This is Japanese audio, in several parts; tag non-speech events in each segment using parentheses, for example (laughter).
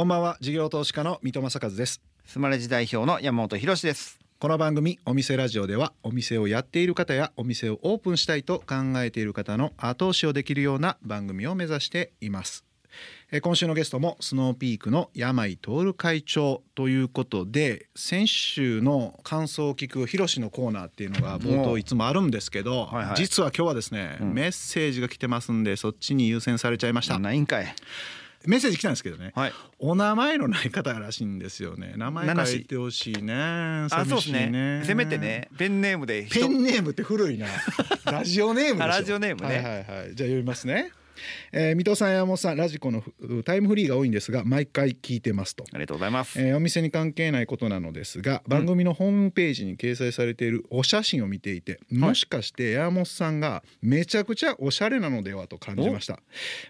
こんばんは。事業投資家の三戸正和です。スマレジ代表の山本博です。この番組お店ラジオではお店をやっている方やお店をオープンしたいと考えている方の後押しをできるような番組を目指しています。え今週のゲストもスノーピークの山井徹会長ということで先週の感想を聞くヒロシのコーナーっていうのが冒頭いつもあるんですけど、はいはい、実は今日はですね、うん、メッセージが来てますんでそっちに優先されちゃいました。ないんかいメッセージ来たんですけどね、はい、お名前のない方らしいんですよね。名前書いてほしいね。あそうですね。せめてねペンネームでペンネームって古いな。ラジオネームラジオネームね、はいはいはい、じゃあ読みますねえー、水戸さん山本さんラジコのタイムフリーが多いんですが毎回聞いてますと。ありがとうございます、えー、お店に関係ないことなのですが番組のホームページに掲載されているお写真を見ていて、うん、もしかして山本さんがめちゃくちゃおしゃれなのではと感じました。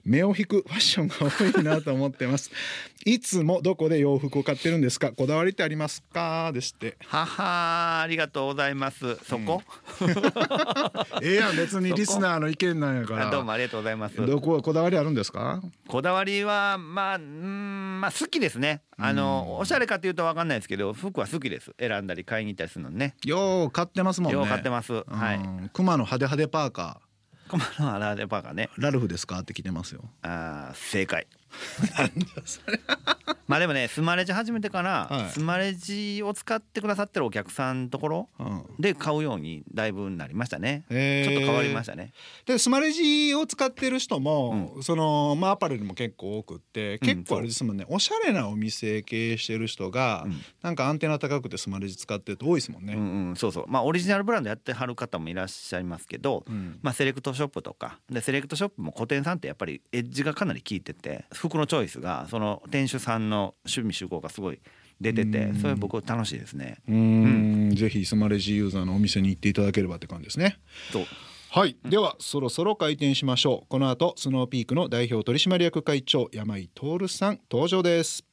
目を引くファッションが多いなと思ってます。(laughs) いつもどこで洋服を買ってるんですか？こだわりってありますか？ですって。ははありがとうございます。そこ、うん、(laughs) ええやん別にリスナーの意見なんやから。どうもありがとうございます。どここだわりあるんですか？こだわりはまあうんまあ好きですね。あのおしゃれかというと分かんないですけど服は好きです。選んだり買いに行ったりするのね。よう買ってますもんね。よう買ってます。はい。熊の派手派手パーカー。熊の派手パーカーね。ラルフですか？って聞いてますよ。あ正解 (laughs) まあでもねスマレジ始めてから、はい、スマレジを使ってくださってるお客さんのところで買うようにだいぶなりましたね、ちょっと変わりましたね。でスマレジを使ってる人も、うん、そのまあアパレルも結構多くって結構あれですもんね、う。ん、おしゃれなお店経営してる人が、うん、なんかアンテナ高くてスマレジ使ってると多いですもんね、うんうん、そうそう。まあオリジナルブランドやってはる方もいらっしゃいますけど、まあセレクトショップとか。でセレクトショップも個店さんってやっぱりエッジがかなり効いてて服のチョイスがその店主さんの趣味趣向がすごい出ててそれ僕楽しいですね。うん、ぜひスマレジユーザーのお店に行っていただければって感じですね。はい、ではそろそろ開店しましょう。この後スノーピークの代表取締役会長山井徹さん登場です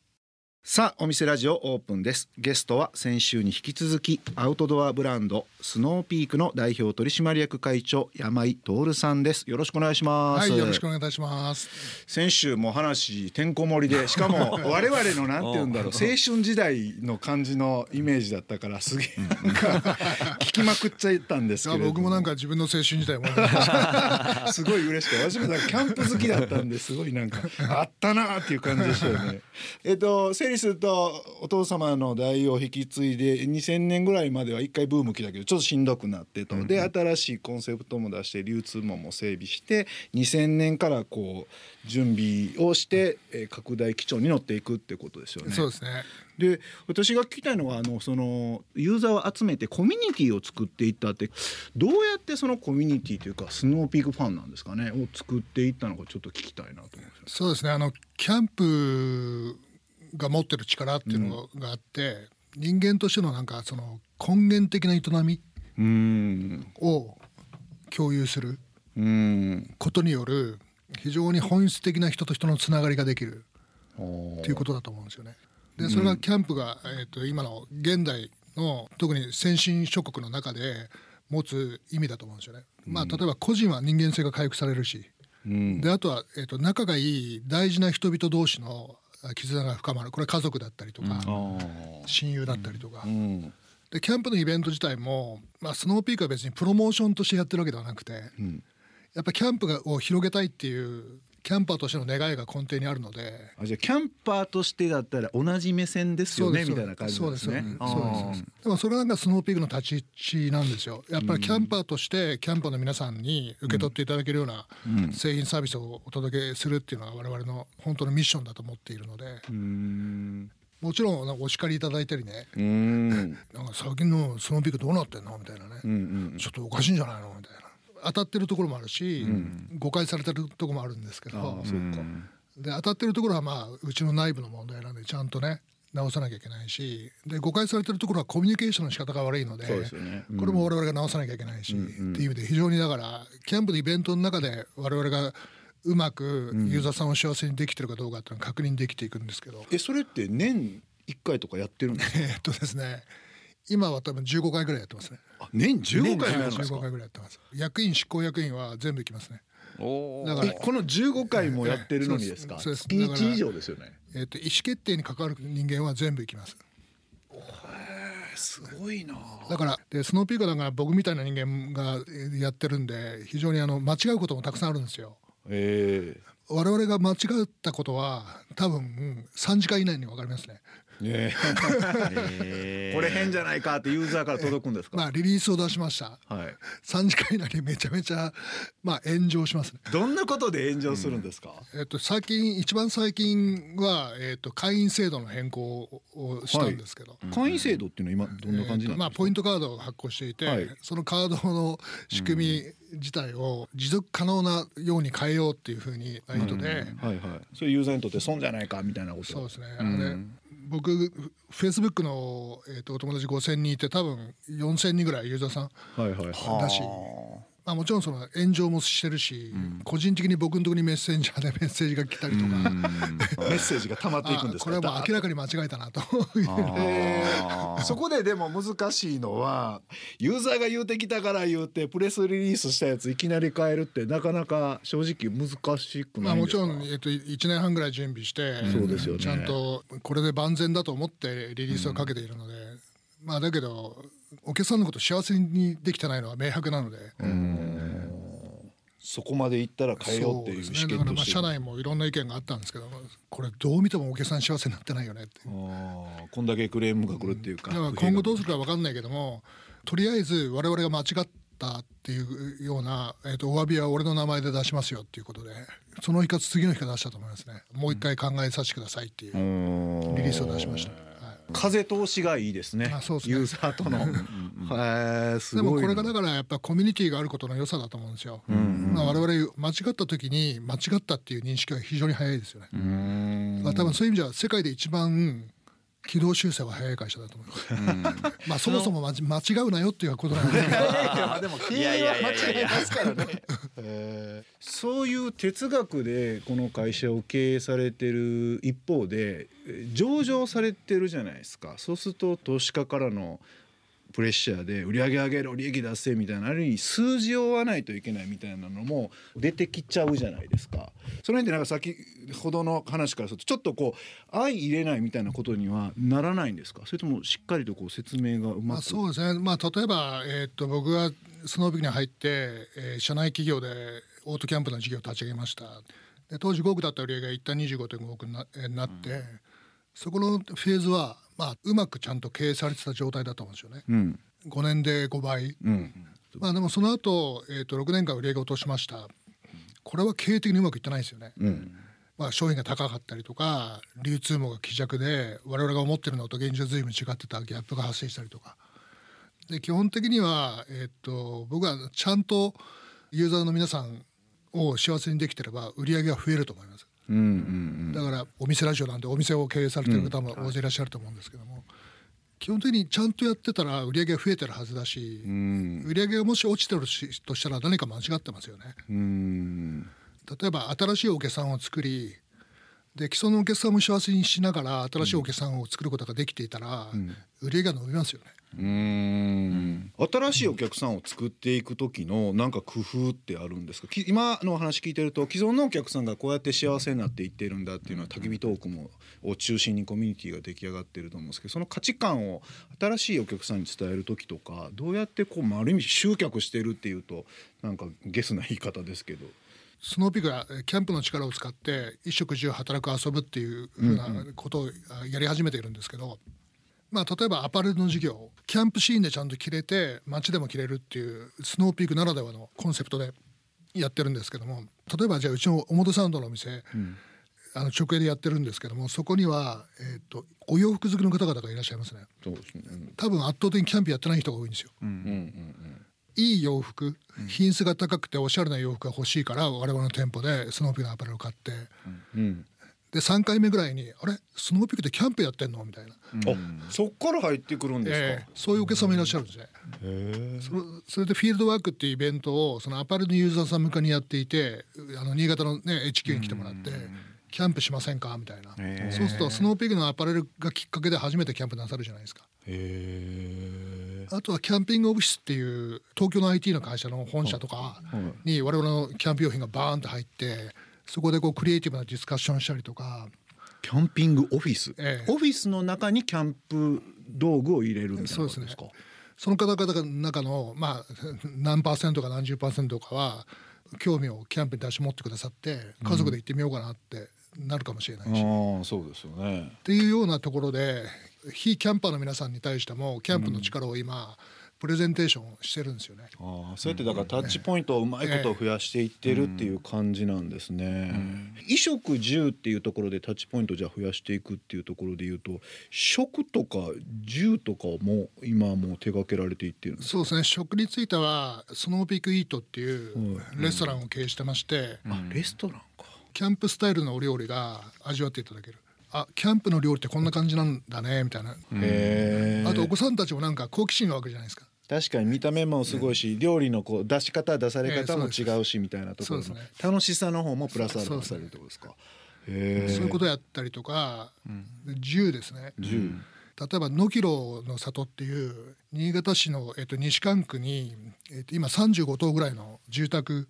さあお店ラジオオープンです。ゲストは先週に引き続きアウトドアブランドスノーピークの代表取締役会長山井徹さんです。よろしくお願いします。はいよろしくお願いいたします。先週も話てんこ盛りでしかも (laughs) 我々のなんて言うんだろう青春時代の感じのイメージだったからすげえ聞きまくっちゃったんですけど僕もなんか自分の青春時代も (laughs) すごい嬉しかった私もキャンプ好きだったんですごいなんかあったなっていう感じでしたよね。えっと整理するとお父様の代を引き継いで2000年ぐらいまでは一回ブーム来たけどちょっとしんどくなってと、うん、で新しいコンセプトも出して流通もも整備して2000年からこう準備をして、えー、拡大基調に乗っていくってことですよね。そうですね。で私が聞きたいのはあのそのユーザーを集めてコミュニティを作っていったってどうやってそのコミュニティというかスノーピークファンなんですかねを作っていったのかちょっと聞きたいなと思います。そうですね。あのキャンプが持ってる力っていうのがあって、うん、人間としてのなんかその根源的な営みを共有することによる非常に本質的な人と人のつながりができるっていうことだと思うんですよね。でそれがキャンプが、えー、と今の現代の特に先進諸国の中で持つ意味だと思うんですよね。まあ、例えば個人は人間性が回復されるし、うん、であとは、えー、と仲がいい大事な人々同士の絆が深まる。これは家族だったりとか、親友だったりとか。でキャンプのイベント自体も、まあ、スノーピークは別にプロモーションとしてやってるわけではなくて、やっぱキャンプを広げたいっていうキャンパーとしての願いが根底にあるので。あじゃあキャンパーとしてだったら同じ目線ですよねみたいな感じですね。そうですでもそれなんかスノーピークの立ち位置なんですよ。やっぱりキャンパーとしてキャンパーの皆さんに受け取っていただけるような製品サービスをお届けするっていうのは我々の本当のミッションだと思っているので。もちろんお叱りいただいたりね。(laughs) なんか最近のスノーピークどうなってんのみたいなね、ちょっとおかしいんじゃないのみたいな当たってるところもあるし、うん、誤解されてるところもあるんですけど。で当たってるところはまあうちの内部の問題なんでちゃんとね直さなきゃいけないし。で誤解されてるところはコミュニケーションの仕方が悪いので、ね。うん、これも我々が直さなきゃいけないし、うん、っていう意味で非常にだからキャンプのイベントの中で我々がうまくユーザーさんを幸せにできてるかどうかっていうのは確認できていくんですけど、えそれって年1回とかやってるんですか？えっとですね今は多分15回ぐらいやってますね。年15回十五回ぐらいやってます。役員執行役員は全部行きますね。だからこの15回もやってるのにですか、えー、月1以上ですよね。えーと、意思決定に関わる人間は全部いきます。すごいな。だからでスノーピークだから僕みたいな人間がやってるんで非常にあの間違うこともたくさんあるんですよ。えー、我々が間違ったことは多分3時間以内に分かりますね。ね (laughs) これ変じゃないかってユーザーから届くんですか？まあリリースを出しました。はい。三時間以内にめちゃめちゃまあ炎上しますね。どんなことで炎上するんですか？うん、えっと最近一番最近はえっと会員制度の変更をしたんですけど。はい、会員制度っていうのは今どんな感じなんですか？まあポイントカードを発行していて、はい、そのカードの仕組み自体を持続可能なように変えようっていうふうにな意図で、はいはい。それユーザーにとって損じゃないかみたいなこと？そうですね。あれ。僕フェイスブックの、えーと、お友達5,000人いて多分4,000人ぐらいユーザーさんだし、まあ、もちろんその炎上もしてるし、うん、個人的に僕のところにメッセンジャーでメッセージが来たりとか。(laughs) メッセージが溜まっていくんですこれはもう明らかに間違えたなと。(laughs) そこででも難しいのはユーザーが言うてきたから言うてプレスリリースしたやついきなり変えるってなかなか正直難しくないまあ、もちろん、えっと、1年半ぐらい準備してそうですよ、ね、ちゃんとこれで万全だと思ってリリースをかけているので、うん、まあだけどお客さんのこと幸せにできてないのは明白なので。そこまでいったら変えようっていう意思決定、ね、だからまあ社内もいろんな意見があったんですけどこれどう見てもお客さん幸せになってないよねって。あこんだけクレームが来るっていうか、だから今後どうするか分かんないけどもとりあえず我々が間違ったっていうような、えー、とお詫びは俺の名前で出しますよっていうことでその日か次の日か出したと思いますね。もう一回考えさせてくださいっていうリリースを出しました。風通しがいいですね。そうですねユーザーとの。(laughs) はい、でもこれがだからやっぱコミュニティがあることの良さだと思うんですよ。うんうん、まあ我々間違った時に間違ったっていう認識は非常に早いですよね。まあ多分そういう意味では世界で一番軌道修正は早い会社だと思います。うん、(laughs) まあそもそも (laughs) 間違うなよっていうことなんで。でも経営は間違いますからね。そういう哲学でこの会社を経営されてる一方で上場されてるじゃないですか。そうすると投資家からのプレッシャーで売り上げ上げろ利益出せみたいなある意味数字を追わないといけないみたいなのも出てきちゃうじゃないですか。その辺でなんか先ほどの話からするとちょっとこう相入れないみたいなことにはならないんですか？それともしっかりとこう説明がうまく、まあ、そうですね、まあ、例えば、えー、っと僕がスノービックに入って、えー、社内企業でオートキャンプの事業を立ち上げました。で当時5億だった売り上げが一旦25.5億にな,、えー、なって、うん、そこのフェーズはまあ、うまくちゃんと経営されてた状態だと思うんですよね。うん、5年で5倍、うん、まあ、でもその後、えー、と6年間売り上げ落としました。これは経営的にうまくいってないですよね。うん。まあ、商品が高かったりとか流通網が希弱で我々が思ってるのと現実は随分違ってたギャップが発生したりとかで基本的には、えー、っと僕はちゃんとユーザーの皆さんを幸せにできてれば売り上げは増えると思います。うんうんうん、だからお店ラジオなんでお店を経営されてる方も大勢いらっしゃると思うんですけども、うん、基本的にちゃんとやってたら売り上げが増えてるはずだし、うん、売り上げがもし落ちてるとしたら何か間違ってますよね。うん例えば新しいお客さんを作りで既存のお客さんも幸せにしながら新しいお客さんを作ることができていたら、売り上げが伸びますよね。うん新しいお客さんを作っていく時のなんか工夫ってあるんですか？今の話聞いてると既存のお客さんがこうやって幸せになっていってるんだっていうのは焚き火トークもを中心にコミュニティが出来上がってると思うんですけどその価値観を新しいお客さんに伝える時とかどうやってこう、まあ、ある意味集客してるっていうとなんかゲスな言い方ですけど。スノーピークがキャンプの力を使って衣食住働く遊ぶっていうふうなことをやり始めているんですけど、まあ、例えばアパレルの事業キャンプシーンでちゃんと着れて街でも着れるっていうスノーピークならではのコンセプトでやってるんですけども例えばじゃあうちの表参道のお店、うん、あの直営でやってるんですけどもそこには、えーと、お洋服好きの方々がいらっしゃいますね。そうですね。多分圧倒的にキャンプやってない人が多いんですよ。うん。うんうんうん。いい洋服、品質が高くておしゃれな洋服が欲しいから我々の店舗でスノーピークのアパレルを買って、うん、で3回目ぐらいに「あれ？スノーピークってキャンプやってんの?」みたいな、うん、そっから入ってくるんですか、えー、そういうお客様いらっしゃるんですねそれそれでフィールドワークっていうイベントをそのアパレルのユーザーさん向けにやっていてあの新潟のね HQ に来てもらって。キャンプしませんか？みたいな。そうするとスノーピークのアパレルがきっかけで初めてキャンプなさるじゃないですか。へあとはキャンピングオフィスっていう東京の IT の会社の本社とかに我々のキャンプ用品がバーンと入ってそこでこうクリエイティブなディスカッションしたりとか。キャンピングオフィス、ええ。オフィスの中にキャンプ道具を入れるみたいなことですか？その方々の中のまあ (laughs) 何パーセントか何十パーセントかは興味をキャンプに出し持ってくださって家族で行ってみようかなってなるかもしれないし、っああそうですよね。ていうようなところで非キャンパーの皆さんに対してもキャンプの力を今、プレゼンテーションしてるんですよね。ああそうやってだからタッチポイントをうまいことを増やしていってるっていう感じなんですね。衣食住っていうところでタッチポイントじゃあ増やしていくっていうところで言うと食とか住とかも今もう手掛けられていってるんですか？そうですね。食についてはスノーピークイートっていうはい。レストランを経営してまして、あレストランか。キャンプスタイルのお料理が味わっていただけるあキャンプの料理ってこんな感じなんだねみたいな。あとお子さんたちもなんか好奇心がわけじゃないですか。確かに見た目もすごいし、料理のこう出し方出され方もええ違うしみたいなところのね。楽しさの方もプラスアルファされるってことですか。そういうことやったりとか、銃ですね。住。例えば野広の里っていう新潟市の、えっと、西関区に、えっと、今35棟ぐらいの住宅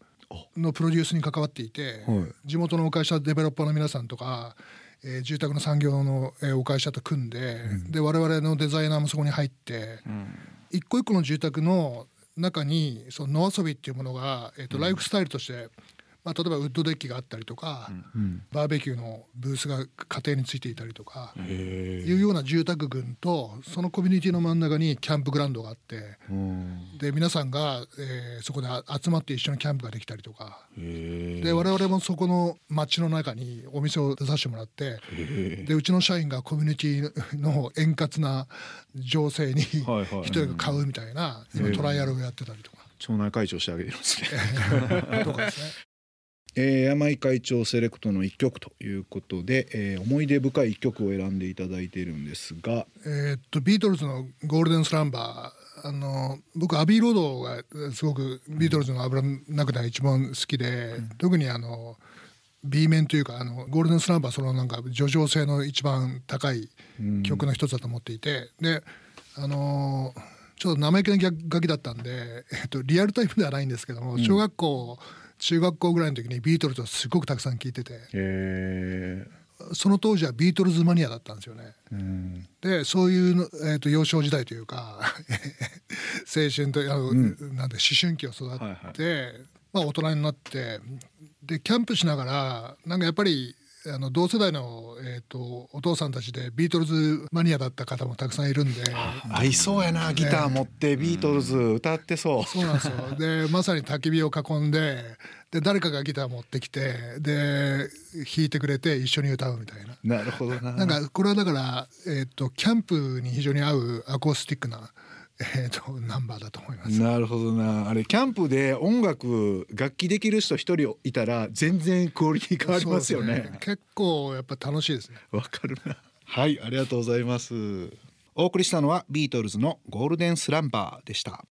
のプロデュースに関わっていて、はい。地元のお会社デベロッパーの皆さんとか、えー住宅の産業の、えーお会社と組んで,、で我々のデザイナーもそこに入って、一個一個の住宅の中にその野遊びっていうものが、えーとライフスタイルとして、まあ、例えばウッドデッキがあったりとか、バーベキューのブースが家庭についていたりとか。いうような住宅群とそのコミュニティの真ん中にキャンプグラウンドがあってうん。で皆さんが、えーそこであ集まって一緒にキャンプができたりとか。で我々もそこの町の中にお店を出させてもらって。でうちの社員がコミュニティの円滑な情勢に一人が買うみたいな今トライアルをやってたりとか町内会長してあげてるんですね。とかですね。えー、山井会長セレクトの一曲ということで、えー、思い出深い一曲を選んでいただいているんですが、えーっとビートルズの「ゴールデンスランバー」あの僕アビー・ロードがすごくビートルズのアルバムの中では一番好きで、特にあの B 面というかあのゴールデンスランバーそのなんか叙情性の一番高い曲の一つだと思っていて。であのちょっと生意気な楽楽器だったんで、えっと、リアルタイムではないんですけども、小学校中学校ぐらいの時にビートルズをすごくたくさん聴いてて。えその当時はビートルズマニアだったんですよね。ーうん、でそういうの、えー、と幼少時代というか (laughs) 青春とあの、なんで思春期を育って、はい。まあ、大人になってでキャンプしながらなんかやっぱりあの同世代の、えー、とお父さんたちでビートルズマニアだった方もたくさんいるんで。合いそうやなギター持ってビートルズ歌ってそう、そうなんですよ。(laughs) でまさに焚き火を囲んでで誰かがギター持ってきてで弾いてくれて一緒に歌うみたいな。なるほどな。なんかこれはだから、えー、とキャンプに非常に合うアコースティックな、えー、とナンバーだと思います。なるほどな。あれキャンプで音楽楽器できる人一人いたら全然クオリティ変わりますよそうでね。結構やっぱ楽しいですね。わかるな。(laughs) はいありがとうございます。お送りしたのはビートルズのゴールデンスランバーでした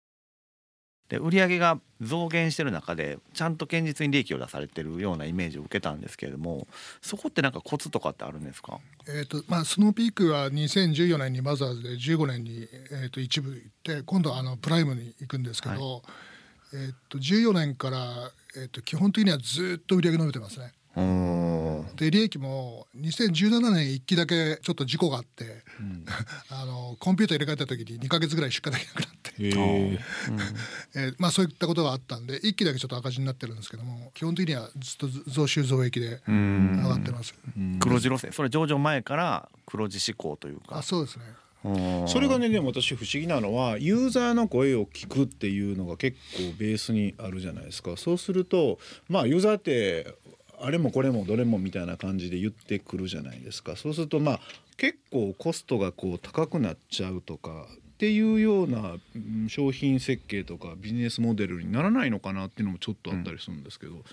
で売上が増減してる中でちゃんと堅実に利益を出されてるようなイメージを受けたんですけれどもそこってなんかコツとかってあるんですか？えーとまあ、スノーピークは2014年にマザーズで15年に、えー、と一部行って今度はあのプライムに行くんですけど、えー、と14年から、えー、と基本的にはずっと売り上げ伸びてますね。で利益も2017年1期だけちょっと事故があって、(laughs) あのコンピューター入れ替えた時に2か月ぐらい出荷できなくなって、へええーまあ、そういったことがあったんで1期だけちょっと赤字になってるんですけども基本的にはずっと増収増益で上がってます。黒字路線。それ上場前から黒字志向というか。あそうですね。それがねでも私不思議なのはユーザーの声を聞くっていうのが結構ベースにあるじゃないですか。そうするとまあユーザーってあれもこれもどれもみたいな感じで言ってくるじゃないですか。そうするとまあ結構コストがこう高くなっちゃうとかっていうようなうん商品設計とかビジネスモデルにならないのかなっていうのもちょっとあったりするんですけど、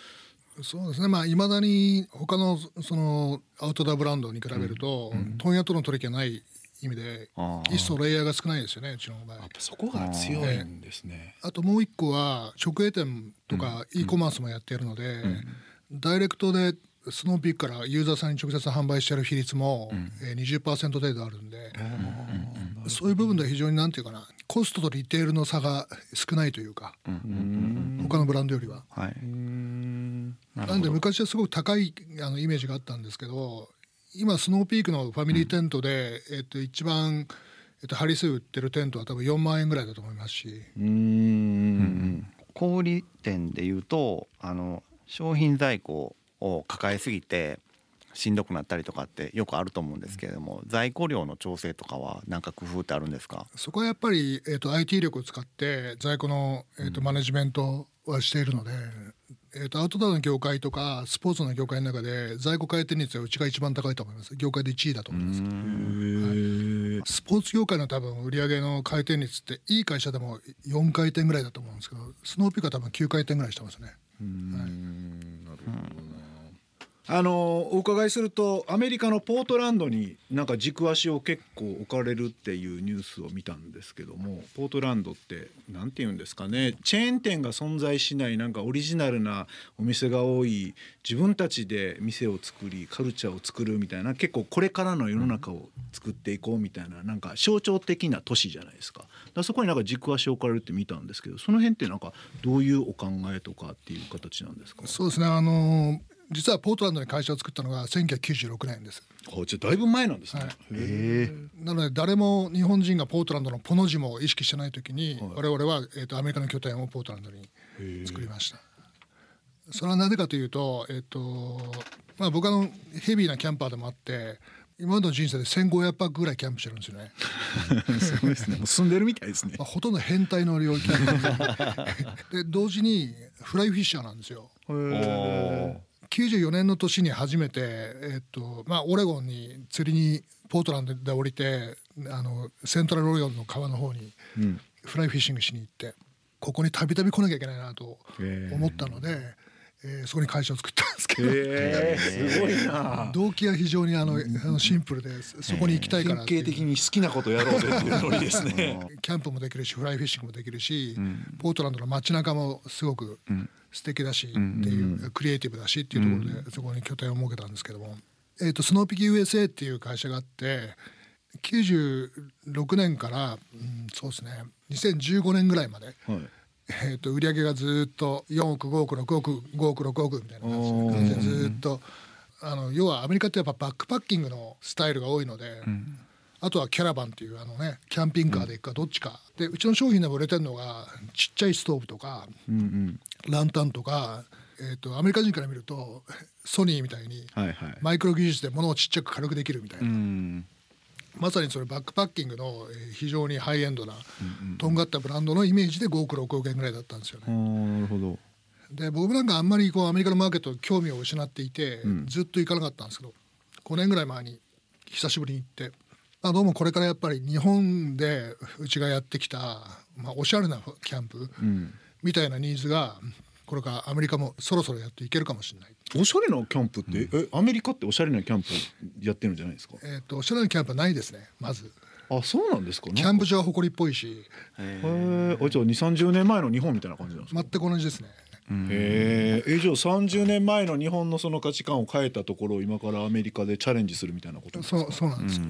そうですね。まあいまだに他のそのアウトドアブランドに比べると、問屋との取引がない意味で一層レイヤーが少ないですよねうちの場合。やっぱそこが強いんですね。あともう一個は直営店とか e コマースもやっているので、ダイレクトでスノーピークからユーザーさんに直接販売している比率も、えー20%程度あるんで、そういう部分では非常になんていうかなコストとリテールの差が少ないというか、他のブランドよりは。はい、なんで昔はすごく高いあのイメージがあったんですけど今スノーピークのファミリーテントで、えっと、一番、えっと、ハリス売ってるテントは多分4万円ぐらいだと思いますし。うん。小売店でいうとあの商品在庫を抱えすぎてしんどくなったりとかってよくあると思うんですけれども在庫量の調整とかは何か工夫ってあるんですか？そこはやっぱり、えーと、IT 力を使って在庫の、えーと、マネジメントはしているので、えーと、アウトドアの業界とかスポーツの業界の中で在庫回転率はうちが一番高いと思います。業界で1位だと思います、はい、スポーツ業界の多分売上の回転率っていい会社でも4回転ぐらいだと思うんですけどスノーピークは多分9回転ぐらいしてますね。はい、なるほどあのお伺いするとアメリカのポートランドになんか軸足を結構置かれるっていうニュースを見たんですけどもポートランドって何て言うんですかね。チェーン店が存在しないなんかオリジナルなお店が多い自分たちで店を作りカルチャーを作るみたいな結構これからの世の中を作っていこうみたいななんか象徴的な都市じゃないですか。だそこになんか軸足を置かれるって見たんですけどその辺ってなんかどういうお考えとかっていう形なんですか？そうですね。あの実はポートランドに会社を作ったのが1996年です。あじゃだいぶ前なんですね。はい、なので誰も日本人がポートランドのポの字も意識してない時に、はい、我々は、えーと、アメリカの拠点をポートランドに作りました。それはなぜかというと,、えーとまあ、僕はのヘビーなキャンパーでもあって今までの人生で1500泊ぐらいキャンプしてるんですよね。すごいですね。もう住んでるみたいですね。まあ、ほとんど変態の領域で (laughs) 同時にフライフィッシャーなんですよ。94年の年に初めて、えっとまあ、オレゴンに釣りにポートランドで降りてあのセントラルオレゴンの川の方にフライフィッシングしに行って、ここにたびたび来なきゃいけないなと思ったので。えー、そこに会社を作ったんですけど、えー、すごいな。動機は非常にあの、あのシンプルでそこに行きたいから典型的に好きなことやろうというノリですね。(laughs) キャンプもできるしフライフィッシングもできるし、うん、ポートランドの街中もすごく素敵だしっていう、クリエイティブだしっていうところでそこに拠点を設けたんですけども、えーと、スノーピキ USA っていう会社があって96年から、うん、そうですね。2015年ぐらいまで、はい、えー、と売り上げがずっと4億5億6億5億6億みたいな感じでずっとあの要はアメリカってやっぱバックパッキングのスタイルが多いので。うんあとはキャラバンっていうあのねキャンピングカーで行くかどっちか、でうちの商品でも売れてるのがちっちゃいストーブとか、うんうん、ランタンとか、えーと、アメリカ人から見るとソニーみたいにマイクロ技術で物をちっちゃく軽くできるみたいな、まさにそれバックパッキングの非常にハイエンドな、とんがったブランドのイメージで5億6億円ぐらいだったんですよね。なるほど。で僕なんかあんまりこうアメリカのマーケット興味を失っていて、うん、ずっと行かなかったんですけど5年ぐらい前に久しぶりに行ってあどうもこれからやっぱり日本でうちがやってきた、まあ、おしゃれなキャンプみたいなニーズがこれからアメリカもそろそろやっていけるかもしれない。おしゃれなキャンプって、うん、えアメリカっておしゃれなキャンプやってるんじゃないですか？えっ、とおしゃれなキャンプはないですねまず。あそうなんですか？キャンプ場は誇りっぽいし。へえ。じゃあ二三十年前の日本みたいな感じなんですか？全く同じですね。へえじゃあ30年前の日本のその価値観を変えたところを今からアメリカでチャレンジするみたいなことそうそうなんですよ。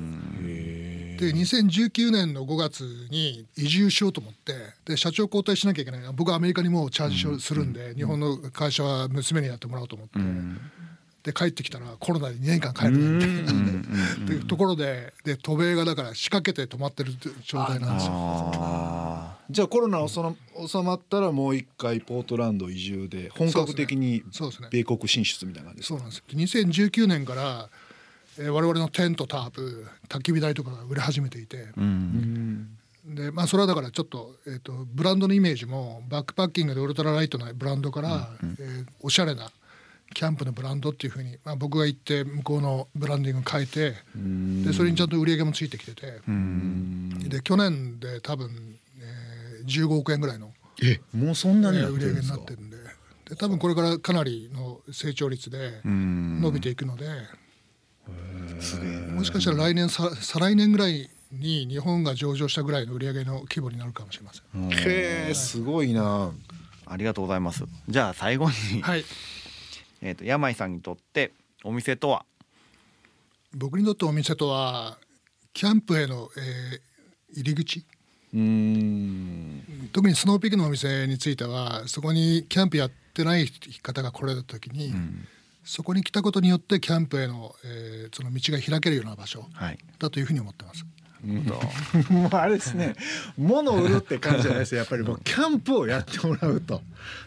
で2019年の5月に移住しようと思ってで社長交代しなきゃいけない僕はアメリカにもうチャージするんで、日本の会社は娘にやってもらおうと思って。で帰ってきたらコロナで2年間帰れないみたいな。っていうところでで渡米がだから仕掛けて止まってる状態なんですよ。じゃあコロナその収まったらもう一回ポートランド移住で本格的に米国進出みたいな感じそうなんです。2019年から、えー、我々のテントタープ焚き火台とかが売れ始めていて、うん、でまあそれはだからちょっと,、えーと、ブランドのイメージもバックパッキングでウルトラライトなブランドから、うん、えー、おしゃれなキャンプのブランドっていうふうに、まあ、僕が行って向こうのブランディング変えてでそれにちゃんと売り上げもついてきてて。で去年で多分15億円ぐらいのえもうそんなに売り上げになってるんで。で多分これからかなりの成長率で伸びていくので。もしかしたら来年再来年ぐらいに日本が上場したぐらいの売り上げの規模になるかもしれません。へえすごいな。ありがとうございます。じゃあ最後に、はい、えっと山井さんにとってお店とは？僕にとってお店とはキャンプへの、えー、入り口特にスノーピークのお店についてはそこにキャンプやってない方が来られた時に、うん、そこに来たことによってキャンプへの、えー、その道が開けるような場所だというふうに思ってます。はい (laughs) もうあれですね。物を売るって感じじゃないですやっぱりもうキャンプをやってもらうと。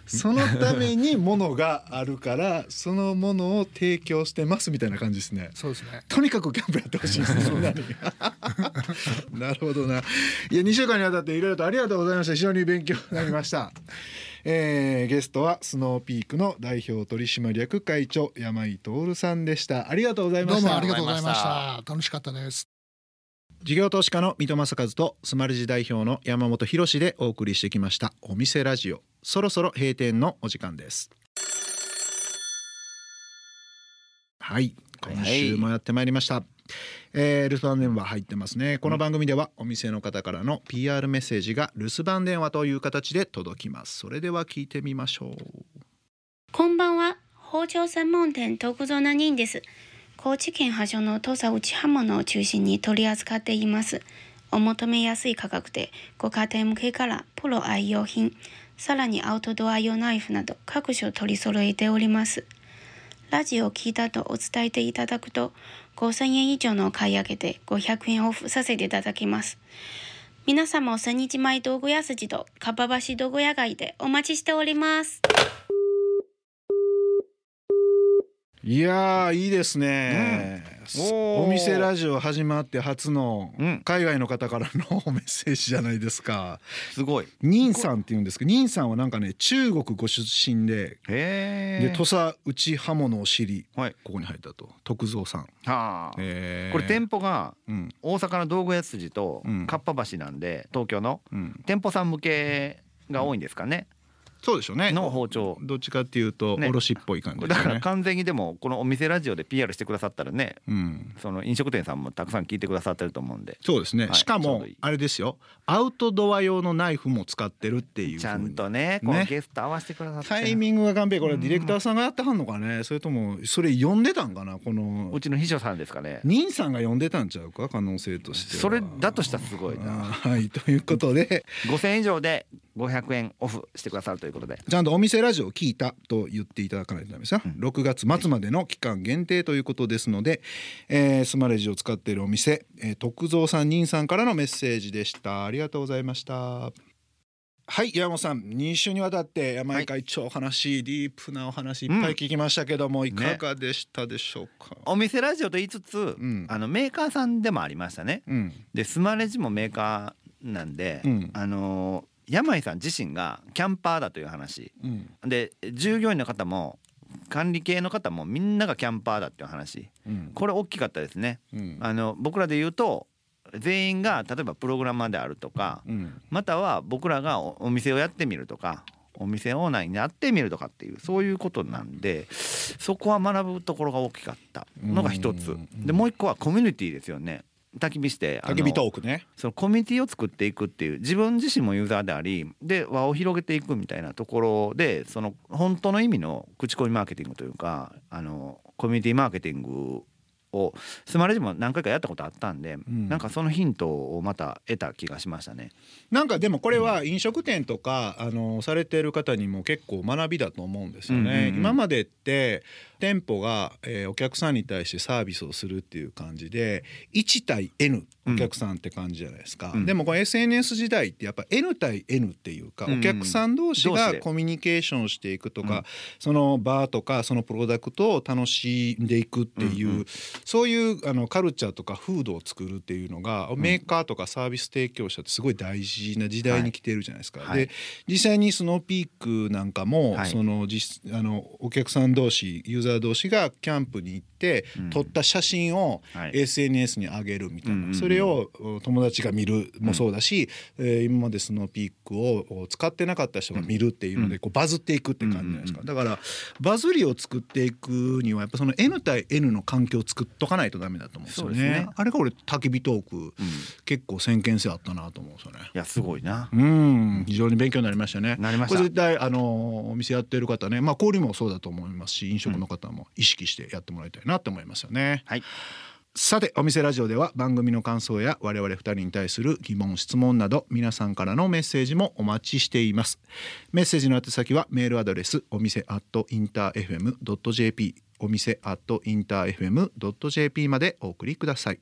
そのために物があるからそのものを提供してますみたいな感じですね。そうですね。とにかくキャンプやってほしいですね。(laughs) なるほどな。いや2週間にわたっていろいろとありがとうございました。非常に勉強になりました。えー、ゲストはスノーピークの代表取締役会長山井徹さんでした。ありがとうございました。どうもありがとうございました。楽しかったです事業投資家の三戸正和とスマルジ代表の山本博でお送りしてきましたお店ラジオ。そろそろ閉店のお時間です。はい今週もやってまいりました、はい、えー、留守番電話入ってますね。この番組ではお店の方からの PR メッセージが留守番電話という形で届きます。それでは聞いてみましょう。こんばんは。包丁専門店徳蔵な人です。高知県発祥の土佐内刃物を中心に取り扱っています。お求めやすい価格で、ご家庭向けからプロ愛用品、さらにアウトドア用ナイフなど各種取り揃えております。ラジオを聞いたとお伝えていただくと、5000円以上の買い上げで500円オフさせていただきます。皆様お千日前道具屋筋とかっぱ橋道具屋街でお待ちしております。いやいいですね、うん、お店ラジオ始まって初の海外の方からの (laughs) メッセージじゃないですか、すごい。ニンさんって言うんですけどニンさんはなんかね中国ご出身でで土佐内刃物を知り、はい、ここに入ったと。徳蔵さん。はあ。これ店舗が大阪の道具屋筋とかっぱ橋なんで東京の、店舗さん向けが多いんですかね、そうでしょうね。の包丁。どっちかっていうと卸っぽい感じ、ね、だから完全にでもこのお店ラジオで PR してくださったらね、うん、その飲食店さんもたくさん聞いてくださってると思うんで。そうですね、はい、しかもあれですよ。アウトドア用のナイフも使ってるっていうちゃんとねこのゲスト合わせてくださって、タイミングが完璧これディレクターさんがやってはんのかね？それともそれ読んでたんかな？このうちの秘書さんですかね。任さんが読んでたんちゃうか？可能性としてそれだとしたらすごいな。はいということで。5000円以上で500円オフしてくださるということで。ちゃんとお店ラジオを聞いたと言っていただかないとダメですよ、うん、6月末までの期間限定ということですので、えー、スマレジを使っているお店、えー、徳蔵さん任さんからのメッセージでした。ありがとうございました。はい山本さん。2週にわたって山井会長お話、はい、ディープなお話いっぱい聞きましたけども、うん、いかがでしたでしょうか、ね、お店ラジオと言いつつ、うん、あのメーカーさんでもありましたね、うん、でスマレジもメーカーなんで、あの山井さん自身がキャンパーだという話、うん、で従業員の方も管理系の方もみんながキャンパーだっていう話、うん、これ大きかったですね、うん、あの僕らで言うと全員が例えばプログラマーであるとか、または僕らがお店をやってみるとかお店オーナーになってみるとかっていうそういうことなんでそこは学ぶところが大きかったのが一つ。でもう一個はコミュニティですよね焚き火して焚き火トークね。そのコミュニティを作っていくっていう自分自身もユーザーでありで輪を広げていくみたいなところでその本当の意味の口コミマーケティングというかあのコミュニティマーケティングをスマレジも何回かやったことあったんで、うん、なんかそのヒントをまた得た気がしましたね。なんかでもこれは飲食店とか、あのされてる方にも結構学びだと思うんですよね。今までって店舗が、えー、お客さんに対してサービスをするっていう感じで1対 N お客さんって感じじゃないですか、うん、でもこの SNS 時代ってやっぱ N 対 N っていうか、お客さん同士がコミュニケーションしていくとか、うん、そのバーとかそのプロダクトを楽しんでいくっていう、そういうあのカルチャーとか風土を作るっていうのが、メーカーとかサービス提供者ってすごい大事な時代に来てるじゃないですか。はい、で実際にスノーピークなんかも、はい、その実あのお客さん同士ユーザー同士がキャンプに行って撮った写真を SNS に上げるみたいな、それを友達が見るもそうだし、うん、えー、今までスノーピークを使ってなかった人が見るっていうのでこうバズっていくって感じじゃないですか、だからバズりを作っていくにはやっぱその N 対 N の環境を作っとかないとダメだと思うんですよね。ね。あれが俺焚き火トーク、うん、結構先見性あったなと思うんですよね。いやすごいな。うん。非常に勉強になりましたね。なりました。これ絶対あのお店やってる方ね、まあ小売もそうだと思いますし飲食の方も意識してやってもらいたいなと思いますよね。はい。さてお店ラジオでは番組の感想や我々二人に対する疑問質問など皆さんからのメッセージもお待ちしていますメッセージの宛先はメールアドレスお店アットインター FM.jp お店アットインター FM.jp までお送りください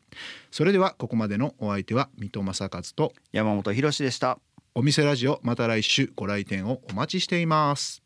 それではここまでのお相手は水戸正和と山本博史でしたお店ラジオまた来週ご来店をお待ちしています